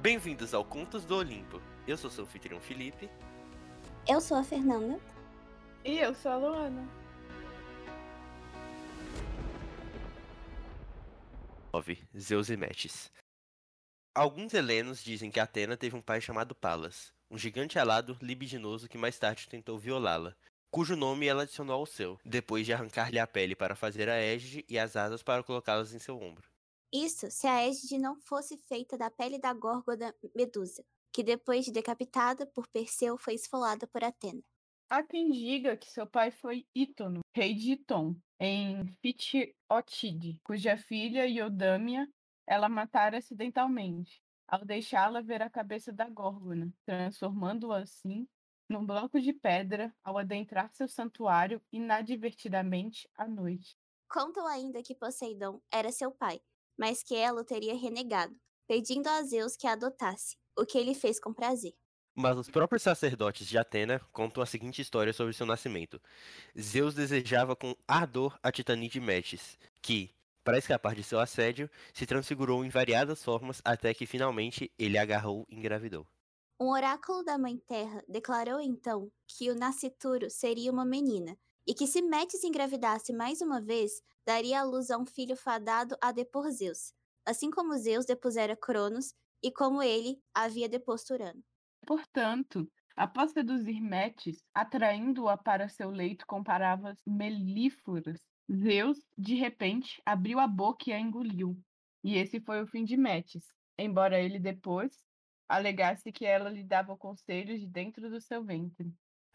Bem-vindos ao Contos do Olimpo. Eu sou seu anfitrião Felipe. Eu sou a Fernanda. E eu sou a Luana. 9. Zeus e Metis. Alguns helenos dizem que Atena teve um pai chamado Palas, um gigante alado libidinoso que mais tarde tentou violá-la, cujo nome ela adicionou ao seu, depois de arrancar-lhe a pele para fazer a égide e as asas para colocá-las em seu ombro. Isso se a égide não fosse feita da pele da górgona Medusa, que depois de decapitada por Perseu foi esfolada por Atena. Há quem diga que seu pai foi Ítono, rei de Iton, em Fitiotide, cuja filha Iodâmia ela matara acidentalmente, ao deixá-la ver a cabeça da górgona, transformando-a assim num bloco de pedra ao adentrar seu santuário inadvertidamente à noite. Contam ainda que Poseidon era seu pai, mas que ela o teria renegado, pedindo a Zeus que a adotasse, o que ele fez com prazer. Mas os próprios sacerdotes de Atena contam a seguinte história sobre seu nascimento. Zeus desejava com ardor a titanide Metis, que, para escapar de seu assédio, se transfigurou em variadas formas até que finalmente ele agarrou e engravidou. Um oráculo da Mãe Terra declarou então que o nascituro seria uma menina, e que se Metis engravidasse mais uma vez, daria à luz a um filho fadado a depor Zeus, assim como Zeus depusera Cronos e como ele havia deposto Urano. Portanto, após seduzir Metis, atraindo-a para seu leito com palavras melíferas, Zeus, de repente, abriu a boca e a engoliu. E esse foi o fim de Metis, embora ele depois alegasse que ela lhe dava conselhos de dentro do seu ventre.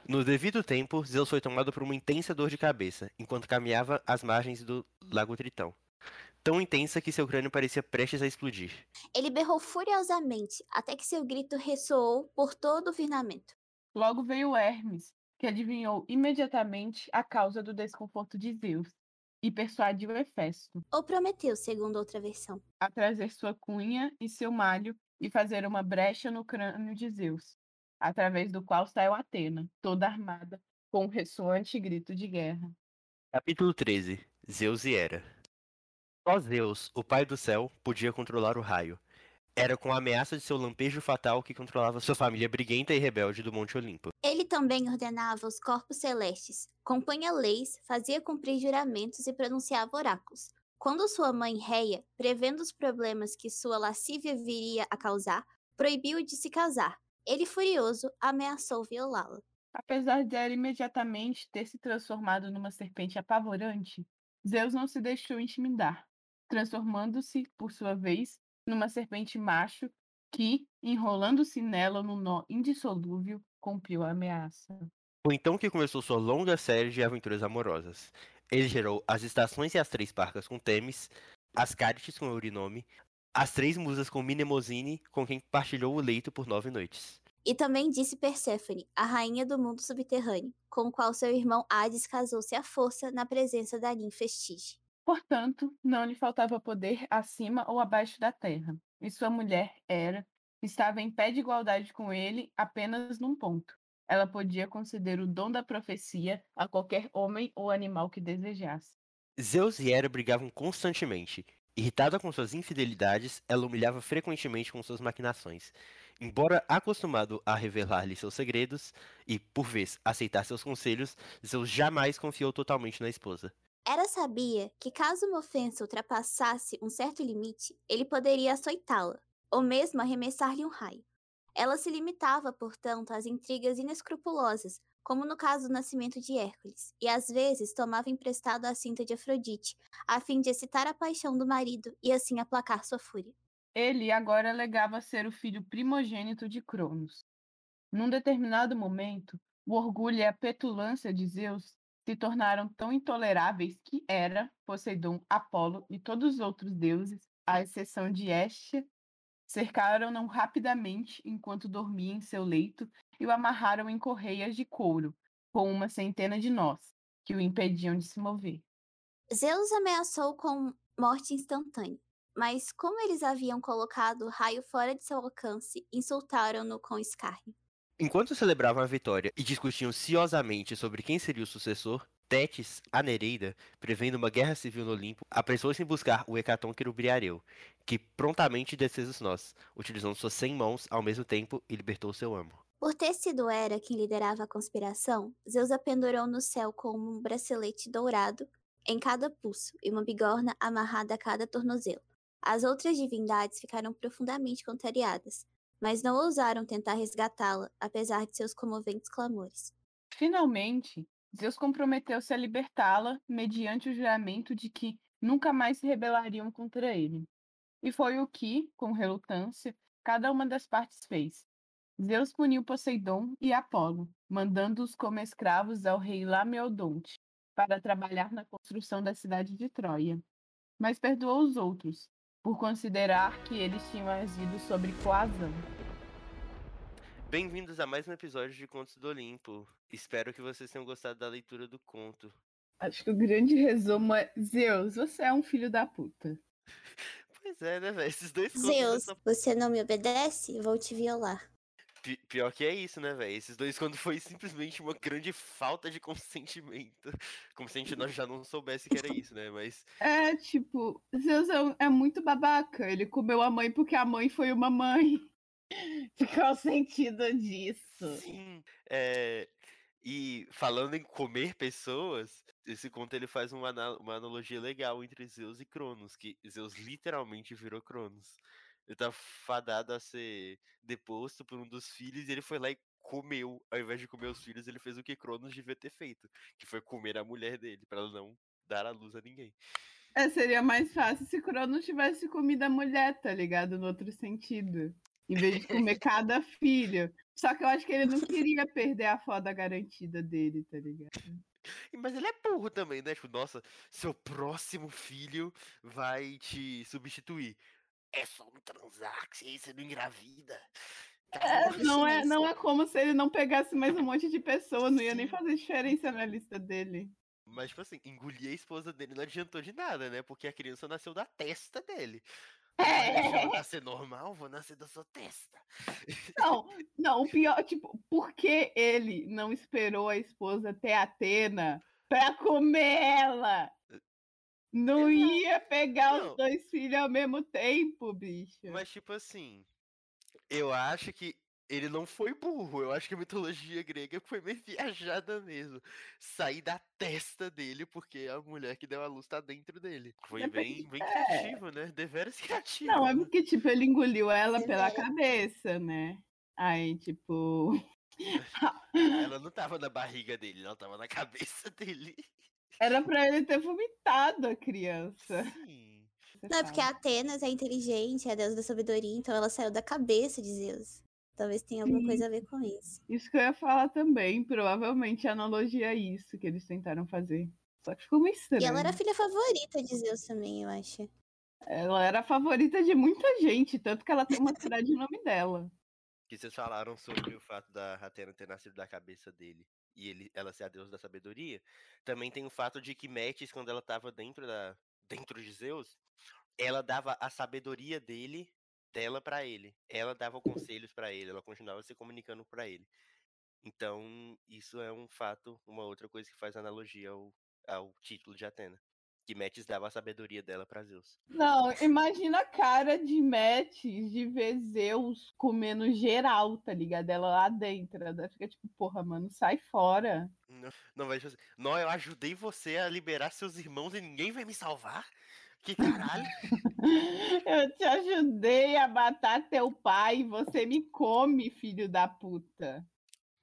No devido tempo, Zeus foi tomado por uma intensa dor de cabeça, enquanto caminhava às margens do Lago Tritão. Tão intensa que seu crânio parecia prestes a explodir. Ele berrou furiosamente, até que seu grito ressoou por todo o firmamento. Logo veio Hermes, que adivinhou imediatamente a causa do desconforto de Zeus, e persuadiu Hefesto. Ou prometeu, segundo outra versão. A trazer sua cunha e seu malho e fazer uma brecha no crânio de Zeus, através do qual saiu Atena, toda armada, com um ressoante grito de guerra. Capítulo 13 Zeus e Hera Só Zeus, o pai do céu, podia controlar o raio. Era com a ameaça de seu lampejo fatal que controlava sua família briguenta e rebelde do Monte Olimpo. Ele também ordenava os corpos celestes, compunha leis, fazia cumprir juramentos e pronunciava oráculos. Quando sua mãe Reia, prevendo os problemas que sua lascívia viria a causar, proibiu-o de se casar, ele, furioso, ameaçou violá-la. Apesar dela imediatamente ter se transformado numa serpente apavorante, Zeus não se deixou intimidar, transformando-se, por sua vez, numa serpente macho que, enrolando-se nela num nó indissolúvel, cumpriu a ameaça. Foi então que começou sua longa série de aventuras amorosas. Ele gerou as estações e as três parcas com Temis, as Cárites com Eurinome, as três musas com Minemosine, com quem partilhou o leito por nove noites. E também disse Perséfone, a rainha do mundo subterrâneo, com o qual seu irmão Hades casou-se à força na presença da ninfa Estige. Portanto, não lhe faltava poder acima ou abaixo da terra, e sua mulher era, estava em pé de igualdade com ele apenas num ponto. Ela podia conceder o dom da profecia a qualquer homem ou animal que desejasse. Zeus e Hera brigavam constantemente. Irritada com suas infidelidades, ela humilhava frequentemente com suas maquinações. Embora acostumado a revelar-lhe seus segredos e, por vez, aceitar seus conselhos, Zeus jamais confiou totalmente na esposa. Hera sabia que caso uma ofensa ultrapassasse um certo limite, ele poderia açoitá-la, ou mesmo arremessar-lhe um raio. Ela se limitava, portanto, às intrigas inescrupulosas, como no caso do nascimento de Hércules, e às vezes tomava emprestado a cinta de Afrodite, a fim de excitar a paixão do marido e assim aplacar sua fúria. Ele agora alegava ser o filho primogênito de Cronos. Num determinado momento, o orgulho e a petulância de Zeus se tornaram tão intoleráveis que Hera, Poseidon, Apolo e todos os outros deuses, à exceção de Hestia, cercaram-no rapidamente enquanto dormia em seu leito e o amarraram em correias de couro, com uma centena de nós, que o impediam de se mover. Zeus ameaçou com morte instantânea, mas como eles haviam colocado o raio fora de seu alcance, insultaram-no com escárnio. Enquanto celebravam a vitória e discutiam ciosamente sobre quem seria o sucessor, Tétis, a Nereida, prevendo uma guerra civil no Olimpo, apressou-se em buscar o Hecaton Querubriareu, que prontamente desfez os nós, utilizando suas cem mãos ao mesmo tempo e libertou seu amo. Por ter sido Hera quem liderava a conspiração, Zeus a pendurou no céu com um bracelete dourado em cada pulso e uma bigorna amarrada a cada tornozelo. As outras divindades ficaram profundamente contrariadas, mas não ousaram tentar resgatá-la, apesar de seus comoventes clamores. Finalmente, Zeus comprometeu-se a libertá-la mediante o juramento de que nunca mais se rebelariam contra ele. E foi o que, com relutância, cada uma das partes fez. Zeus puniu Poseidon e Apolo, mandando-os como escravos ao rei Lameodonte, para trabalhar na construção da cidade de Troia. Mas perdoou os outros, por considerar que eles tinham agido sobre coazão. Bem-vindos a mais um episódio de Contos do Olimpo. Espero que vocês tenham gostado da leitura do conto. Acho que o grande resumo é: Zeus, você é um filho da puta. Pois é, né, velho? Esses dois contos. Zeus, são- você não me obedece? Vou te violar. Pi- Pior que é isso, né, velho? Esses dois contos foi simplesmente uma grande falta de consentimento. Como se a gente já não soubesse que era isso, né? Mas. É, tipo, Zeus é, é muito babaca. Ele comeu a mãe porque a mãe foi uma mãe. Qual o sentido disso? Sim. É... E falando em comer pessoas, esse conto ele faz uma, uma analogia legal entre Zeus e Cronos, que Zeus literalmente virou Cronos. Ele tá fadado a ser deposto por um dos filhos e ele foi lá e comeu. Ao invés de comer os filhos, ele fez o que Cronos devia ter feito, que foi comer a mulher dele, pra ela não dar a luz a ninguém. É, seria mais fácil se Cronos tivesse comido a mulher, tá ligado? No outro sentido. Em vez de comer cada filho. Só que eu acho que ele não queria perder a foda garantida dele, tá ligado? Mas ele é burro também, né? Tipo, nossa, seu próximo filho vai te substituir. É só não transar, que aí você não engravida. É, Caramba, não, é, não é como se ele não pegasse mais um monte de pessoa, não ia nem fazer diferença na lista dele. Mas, tipo assim, engolir a esposa dele não adiantou de nada, né? Porque a criança nasceu da testa dele. Deixar ela nascer normal, vou nascer da sua testa. Não, não, o pior, tipo, por que ele não esperou a esposa ter Atena pra comer ela? Não Exato. ia pegar Não. os dois filhos ao mesmo tempo, bicho. Mas, tipo assim, eu acho que ele não foi burro. Eu acho que a mitologia grega foi meio viajada mesmo. Sair da testa dele porque a mulher que deu a luz tá dentro dele. Foi É bem, porque- bem é. criativo, né? Deveras criativo. Não, é né? porque, tipo, ele engoliu ela pela mesmo. cabeça, né? Aí, tipo. Ela não tava na barriga dele, ela tava na cabeça dele. Era pra ele ter vomitado a criança. Sim. você Não, é porque a. Atenas é inteligente, é a deusa da sabedoria, então ela saiu da cabeça de Zeus. Talvez tenha alguma Sim. coisa a ver com isso. Isso que eu ia falar também. Provavelmente a analogia é isso que eles tentaram fazer. Só que ficou meio estranho. E ela era a filha favorita de Zeus também, eu acho. Ela era a favorita de muita gente, tanto que ela tem uma cidade no nome dela. Que vocês falaram sobre o fato da Atena ter nascido da cabeça dele e ele, ela ser a deusa da sabedoria. Também tem o fato de que Metis, quando ela tava dentro da dentro de Zeus, ela dava a sabedoria dele dela pra ele. Ela dava conselhos pra ele, ela continuava se comunicando pra ele. Então, isso é um fato, uma outra coisa que faz analogia ao, ao título de Atena. Que Metis dava a sabedoria dela pra Zeus. Não, imagina a cara de Metis de ver Zeus comendo geral, tá ligado? Ela lá dentro. Ela fica tipo, porra, mano, sai fora. Não, não vai não, eu ajudei você a liberar seus irmãos e ninguém vai me salvar? Que caralho? Eu te ajudei a matar teu pai e você me come, filho da puta.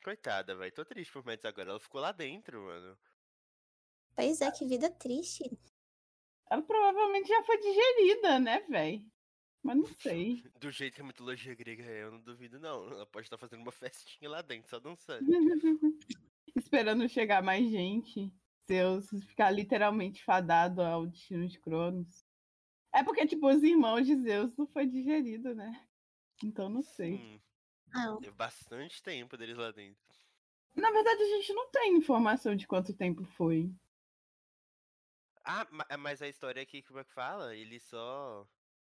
Coitada, velho. Tô triste por Metis agora. Ela ficou lá dentro, mano. Pois é, que vida triste. Ela provavelmente já foi digerida, né, véi? Mas não sei. Do jeito que a mitologia grega é, eu não duvido, não. Ela pode estar fazendo uma festinha lá dentro, só dançando. Esperando chegar mais gente. Zeus ficar literalmente fadado ao destino de Cronos. É porque, tipo, os irmãos de Zeus não foi digerido, né? Então não sei. Hum, Não. teve bastante tempo deles lá dentro. Na verdade, a gente não tem informação de quanto tempo foi. Ah, ma- mas a história aqui, como é que fala? Eles só.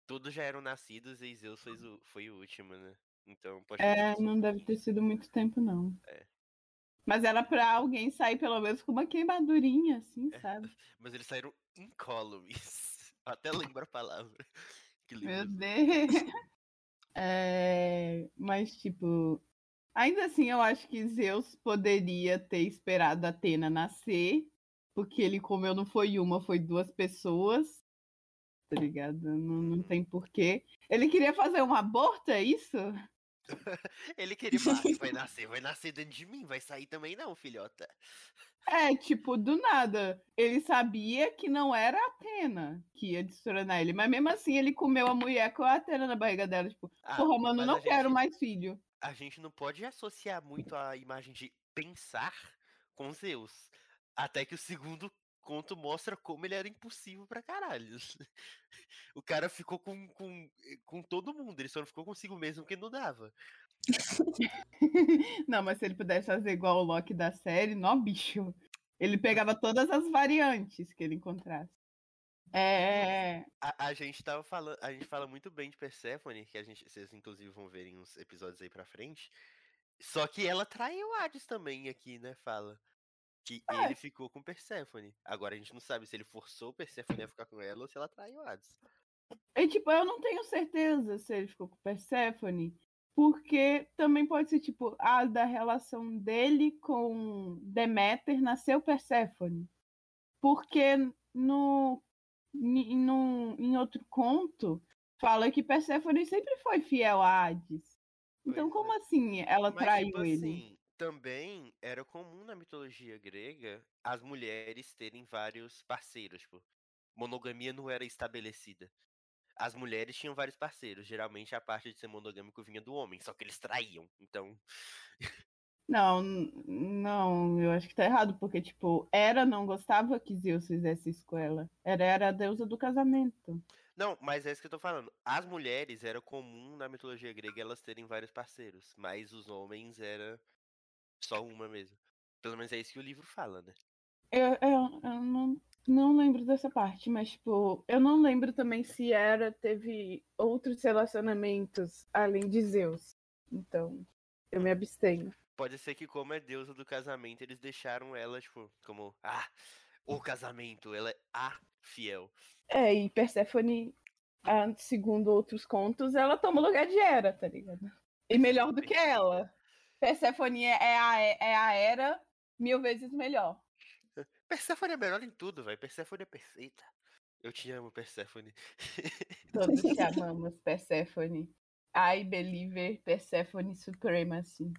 Todos já eram nascidos e Zeus foi o, foi o último, né? Então pode É, não deve ter sido muito tempo, não. É. Mas era pra alguém sair pelo menos com uma queimadurinha, assim, É. sabe? Mas eles saíram incólumes. Até lembro a palavra. Que Meu. Deus. É, mas, tipo, ainda assim, eu acho que Zeus poderia ter esperado a Atena nascer, porque ele comeu não foi uma, foi duas pessoas. Tá ligado? Não, não tem porquê. Ele queria fazer um aborto, é isso? Ele queria falar, "Ah, vai nascer, vai nascer dentro de mim, vai sair também não, filhota. É, tipo, do nada. Ele sabia que não era a Atena que ia destronar ele, mas mesmo assim ele comeu a mulher com a Atena na barriga dela. Tipo, Ah, porra, mano, não quero gente- mais filho. A gente não pode associar muito a imagem de pensar com Zeus. Até que o segundo conto mostra como ele era impossível pra caralho. O cara ficou com, com, com todo mundo, ele só não ficou consigo mesmo porque não dava. Não, mas se ele pudesse fazer igual o Loki da série, nó bicho. Ele pegava todas as variantes que ele encontrasse. É. A, a gente tava falando, a gente fala muito bem de Persephone, que a gente, vocês inclusive vão ver em uns episódios aí pra frente. Só que ela traiu Hades também aqui, né? Fala. Que É. ele ficou com Persephone. Agora a gente não sabe se ele forçou Persephone a ficar com ela ou se ela traiu Hades. E, tipo, eu não tenho certeza se ele ficou com Persephone, porque também pode ser, tipo, a da relação dele com Deméter nasceu Persephone. Porque no, em, no, em outro conto fala que Persephone sempre foi fiel a Hades. Então, Pois como é. assim ela Mas, traiu tipo ele? assim, também era comum na mitologia grega as mulheres terem vários parceiros, tipo, monogamia não era estabelecida. As mulheres tinham vários parceiros, geralmente a parte de ser monogâmico vinha do homem, só que eles traíam. Então, Não, não, eu acho que tá errado, porque, tipo, Hera não gostava que Zeus fizesse isso com ela. Hera era a deusa do casamento. não, mas é isso que eu tô falando. As mulheres era comum na mitologia grega elas terem vários parceiros, mas os homens era só uma mesmo. Pelo menos é isso que o livro fala, né? Eu, eu, eu não, não lembro dessa parte, mas, tipo, eu não lembro também se Hera teve outros relacionamentos além de Zeus. Então, eu me abstenho. Pode ser que, como é deusa do casamento, eles deixaram ela, tipo, como, ah, o casamento, ela é a fiel. É, e Perséfone, ah, segundo outros contos, ela toma o lugar de Hera, tá ligado? E melhor do que ela. Perséfone é é a, é a Hera mil vezes melhor. Persephone é melhor em tudo, velho. Persephone é perfeita. Eu te amo, Persephone. Todos te amamos, Perséfone. I believe Perséfone Supremacy.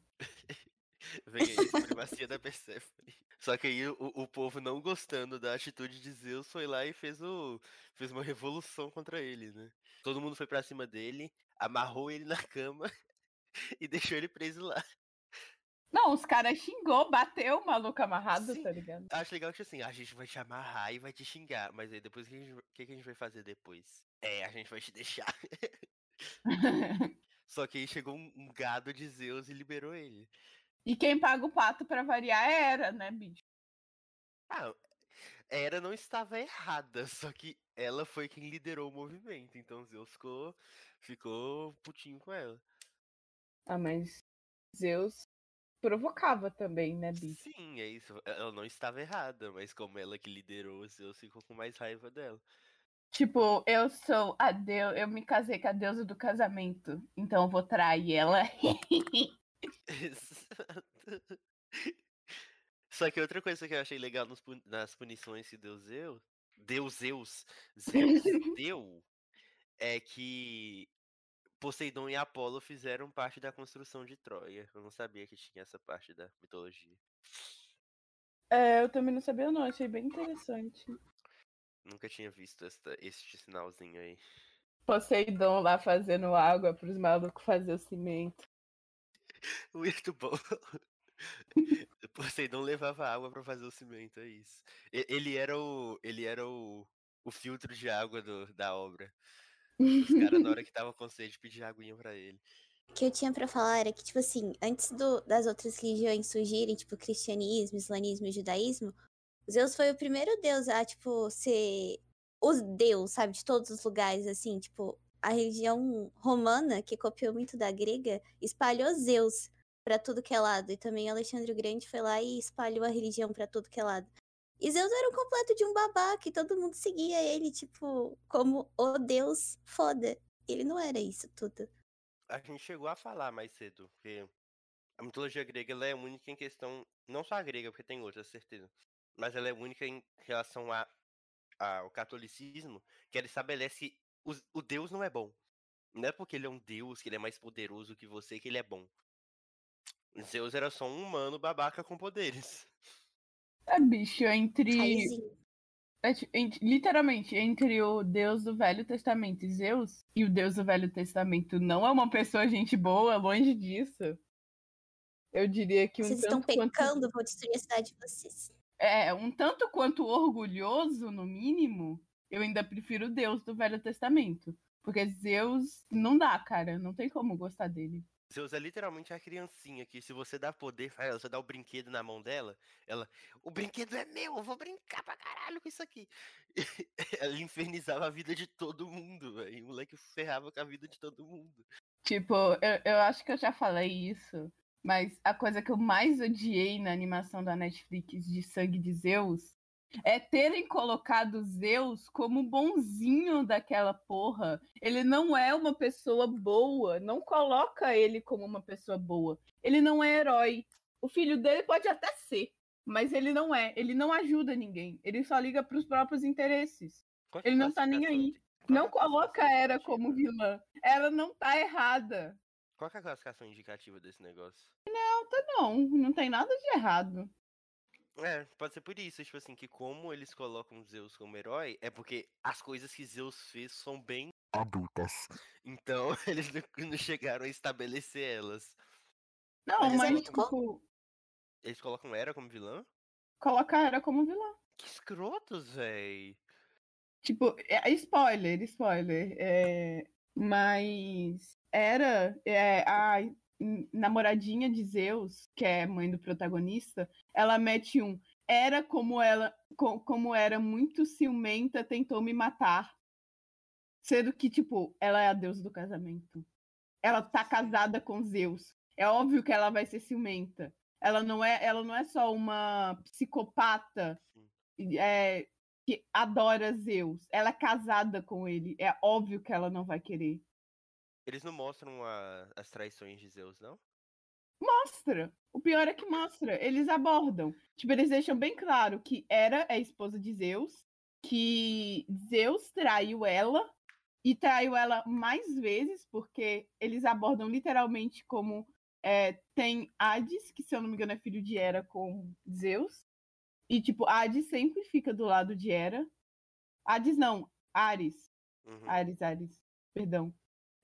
Vem aí, supremacia da Persephone. Só que aí o, o povo não gostando da atitude de Zeus foi lá e fez o fez uma revolução contra ele, né? Todo mundo foi pra cima dele, amarrou ele na cama e deixou ele preso lá. Não, os caras xingou, bateu o maluco amarrado, Sim. tá ligado? Acho legal que assim, a gente vai te amarrar e vai te xingar, mas aí depois o que, a gente- que, a gente vai fazer depois? É, a gente vai te deixar. Só que aí chegou um, um gado de Zeus e liberou ele. e quem paga o pato pra variar é Hera, né, bicho? Ah, Hera não estava errada, só que ela foi quem liderou o movimento, então Zeus ficou, ficou putinho com ela. Ah, mas Zeus provocava também, né, bicho? Sim, é isso. Ela não estava errada, mas como ela que liderou, Zeus ficou com mais raiva dela. Tipo, eu sou a deusa, eu me casei com a deusa do casamento, então eu vou trair ela. Exato. Só que outra coisa que eu achei legal nos nas punições que deu Zeus, deu Zeus, Zeus deu, é que Poseidon e Apolo fizeram parte da construção de Troia. Eu não sabia que tinha essa parte da mitologia. É, eu também não sabia não, achei bem interessante. Nunca tinha visto esta, este sinalzinho aí. Poseidon lá fazendo água pros malucos fazer o cimento. Muito bom. Poseidon levava água pra fazer o cimento, é isso. Ele era o, ele era o, o filtro de água do- da obra. Os caras, na hora que tava com sede, pediam aguinha pra ele. O que eu tinha pra falar era que, tipo assim, antes do- das outras religiões surgirem, tipo, cristianismo, islamismo e judaísmo, Zeus foi o primeiro deus a, tipo, ser o deus, sabe, de todos os lugares, assim, tipo, a religião romana, que copiou muito da grega, espalhou Zeus pra tudo que é lado. E também Alexandre o Grande foi lá e espalhou a religião pra tudo que é lado. E Zeus era um completo de um babaca e todo mundo seguia ele, tipo, como o deus foda. Ele não era isso tudo. A gente chegou a falar mais cedo, que a mitologia grega ela é única em questão, não só a grega, porque tem outras, certeza, mas ela é única em relação a, ao catolicismo, que ela estabelece o, o Deus não é bom. Não é porque ele é um Deus, que ele é mais poderoso que você, que ele é bom. Zeus era só um humano babaca com poderes. É, bicho, entre. É literalmente, entre o Deus do Velho Testamento e Zeus, e o Deus do Velho Testamento não é uma pessoa gente boa, longe disso. Eu diria que um Vocês estão tanto quanto. pecando, vou destruir a cidade de vocês. É, um tanto quanto orgulhoso, no mínimo, eu ainda prefiro o Deus do Velho Testamento. Porque Zeus não dá, cara. Não tem como gostar dele. Zeus é literalmente a criancinha que se você dá poder pra ela, você dá o brinquedo na mão dela, ela, o brinquedo é meu, eu vou brincar pra caralho com isso aqui. ela infernizava a vida de todo mundo, velho. O moleque ferrava com a vida de todo mundo. Tipo, eu, eu acho que eu já falei isso, mas a coisa que eu mais odiei na animação da Netflix de Sangue de Zeus é terem colocado Zeus como bonzinho daquela porra. Ele não é uma pessoa boa, não coloca ele como uma pessoa boa. Ele não é herói. O filho dele pode até ser, mas ele não é. Ele não ajuda ninguém. Ele só liga pros próprios interesses. A Ele não tá nem aí. de- Não coloca Hera como vilã. Ela não tá errada. Qual é a classificação indicativa desse negócio? Não, não tem nada de errado. É, pode ser por isso, tipo assim, que como eles colocam Zeus como herói, é porque as coisas que Zeus fez são bem adultas. Então, eles não- chegaram a estabelecer elas. Não, Mas mas, é muito tipo, Eles colocam Hera como vilã? coloca Hera como vilã. Que escrotos, véi. Tipo, é, spoiler, spoiler. É, mas Hera, é, a namoradinha de Zeus, que é mãe do protagonista, ela mete um. Era como ela, co- como era muito ciumenta, tentou me matar. Sendo que, tipo, ela é a deusa do casamento. Ela tá casada com Zeus. É óbvio que ela vai ser ciumenta. Ela não é, ela não é só uma psicopata é, que adora Zeus. Ela é casada com ele. É óbvio que ela não vai querer. Eles não mostram a- as traições de Zeus, não? Mostra. O pior é que mostra. Eles abordam. Tipo, eles deixam bem claro que Hera é esposa de Zeus, que Zeus traiu ela e traiu ela mais vezes, porque eles abordam literalmente como é, tem Hades, que se eu não me engano é filho de Hera com Zeus. E, tipo, Hades sempre fica do lado de Hera. Hades não, Ares. Uhum. Ares, Ares, perdão.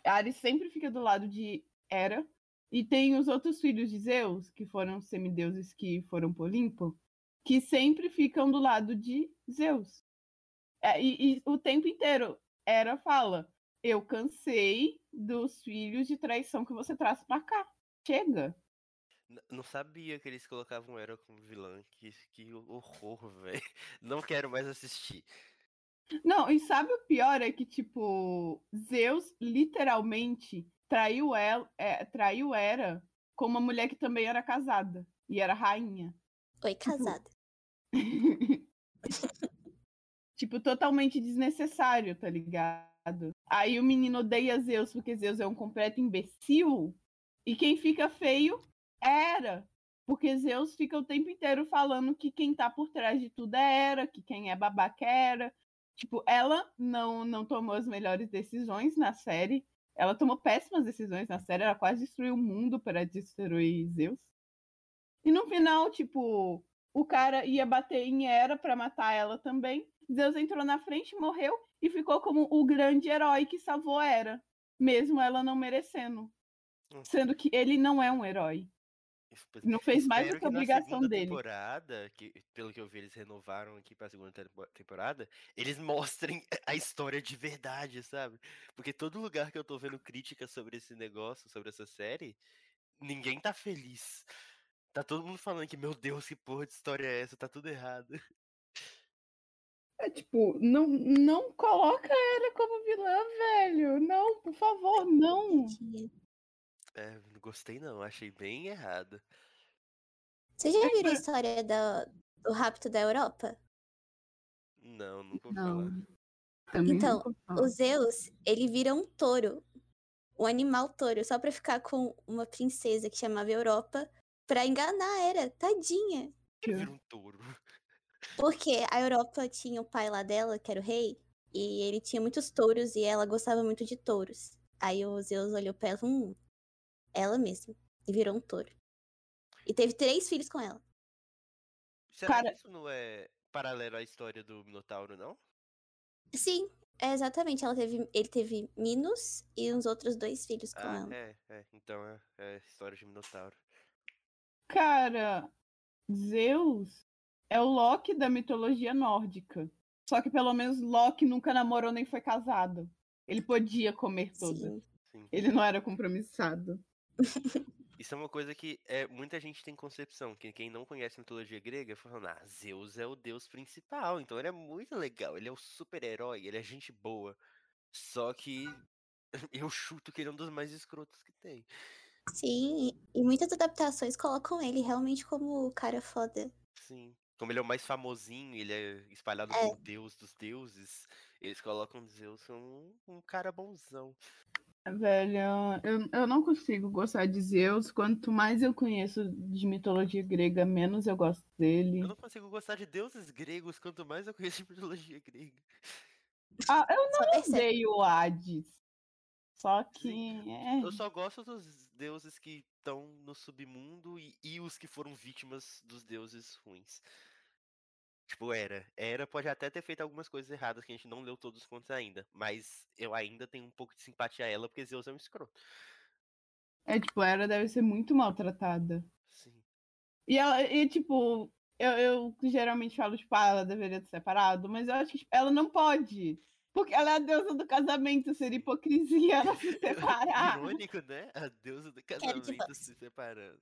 Ares sempre fica do lado de Hera. E tem os outros filhos de Zeus, que foram semideuses que foram pro Olimpo, que sempre ficam do lado de Zeus. É, e, e o tempo inteiro, Hera fala: Eu cansei dos filhos de traição que você traz pra cá. Chega. Não sabia que eles colocavam Hera como vilã. Que, que horror, velho. Não quero mais assistir. Não, e sabe o pior é que, tipo, Zeus literalmente traiu ela, é, traiu Hera com uma mulher que também era casada e era rainha. Oi, casada. tipo, totalmente desnecessário, tá ligado? Aí o menino odeia Zeus porque Zeus é um completo imbecil. E quem fica feio é Hera. Porque Zeus fica o tempo inteiro falando que quem tá por trás de tudo é Hera, que quem é babaca é Hera. Tipo, ela não, não tomou as melhores decisões na série. Ela tomou péssimas decisões na série. Ela quase destruiu o mundo para destruir Zeus. E no final, tipo, o cara ia bater em Hera para matar ela também. Zeus entrou na frente, morreu e ficou como o grande herói que salvou Hera, mesmo ela não merecendo. Sendo que ele não é um herói. Não fez mais do que a obrigação segunda dele. temporada, que pelo que eu vi eles renovaram aqui pra segunda tempo- temporada, eles mostrem a história de verdade, sabe? Porque todo lugar que eu tô vendo crítica sobre esse negócio, sobre essa série, ninguém tá feliz. Tá todo mundo falando que, meu Deus, que porra de história é essa? Tá tudo errado. É tipo, não, não coloca ela como vilã, velho. Não, por favor, não. É, não gostei não, achei bem errado. Você já viram a história da- do rapto da Europa? Não, nunca ouvi Não. falar. Também Então. O Zeus, ele vira um touro, um animal touro, só pra ficar com uma princesa que chamava Europa, pra enganar a Hera, tadinha. Vira um touro. Porque a Europa tinha o pai lá dela, que era o rei, e ele tinha muitos touros e ela gostava muito de touros. Aí o Zeus olhou pra ela e falou, hum, ela mesma, e virou um touro. E teve três filhos com ela. Será Cara- que isso não é paralelo à história do Minotauro, não? Sim, é exatamente. Ela teve, ele teve Minos e uns outros dois filhos com Ah, ela. é, é. Então é, é história de Minotauro. Cara, Zeus é o Loki da mitologia nórdica. Só que pelo menos Loki nunca namorou nem foi casado. Ele podia comer todas. Sim. Sim. Ele não era compromissado. Isso é uma coisa que é, muita gente tem concepção, que quem não conhece a mitologia grega falando, ah, Zeus é o deus principal, então ele é muito legal, ele é o super-herói, ele é gente boa. Só que eu chuto que ele é um dos mais escrotos que tem. Sim, e e muitas adaptações colocam ele realmente como o cara foda. Sim. Como ele é o mais famosinho, ele é espalhado É. como deus dos deuses, eles colocam Zeus como um, um cara bonzão. Velho, eu, eu não consigo gostar de Zeus. Quanto mais eu conheço de mitologia grega, menos eu gosto dele. Eu não consigo gostar de deuses gregos, quanto mais eu conheço de mitologia grega. Ah, eu percebe. odeio Hades. Só que. É, Eu só gosto dos deuses que estão no submundo e, e os que foram vítimas dos deuses ruins. Tipo, Era. Era pode até ter feito algumas coisas erradas que a gente não leu todos os contos ainda. Mas eu ainda tenho um pouco de simpatia a ela, porque Zeus é um escroto. é tipo, ela deve ser muito maltratada. Sim. E ela, e tipo, eu, eu geralmente falo, tipo, ah, ela deveria ter separado, mas eu acho que tipo, ela não pode. Porque ela é a deusa do casamento, seria hipocrisia ela se separar. Irônico, né? A deusa do Quero casamento divórcio. se separando.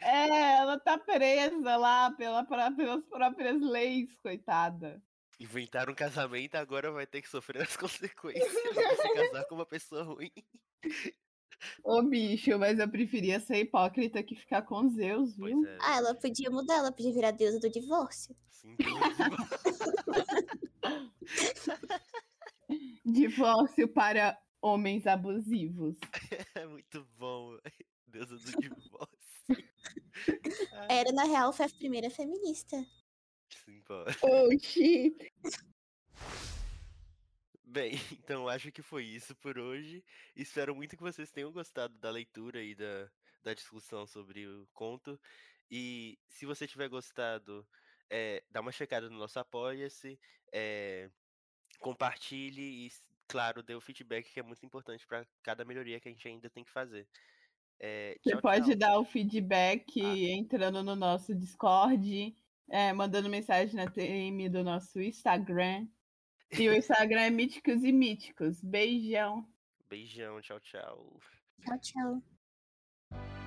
É, ela tá presa lá pela, pra- pelas próprias leis, coitada. Inventaram um casamento, agora vai ter que sofrer as consequências de se casar com uma pessoa ruim. Ô, bicho, mas eu preferia ser hipócrita que ficar com Zeus, Pois viu? é. Ah, ela podia mudar, ela podia virar deusa do divórcio. Sim, Divórcio para homens abusivos. é muito bom. Deusa do divórcio. Era, na real, foi a primeira feminista. Sim, pô. Oxi! Bem, então acho que foi isso por hoje. Espero muito que vocês tenham gostado da leitura e da, da discussão sobre o conto. E se você tiver gostado, é, dá uma checada no nosso Apoia-se, é, compartilhe e, claro, dê o feedback que é muito importante para cada melhoria que a gente ainda tem que fazer. É, Você tchau, pode tchau. dar o feedback Ah. entrando no nosso Discord, é, mandando mensagem na TM do nosso Instagram. E o Instagram é Míticos e Míticos. Beijão! Beijão, tchau, tchau. Tchau, tchau.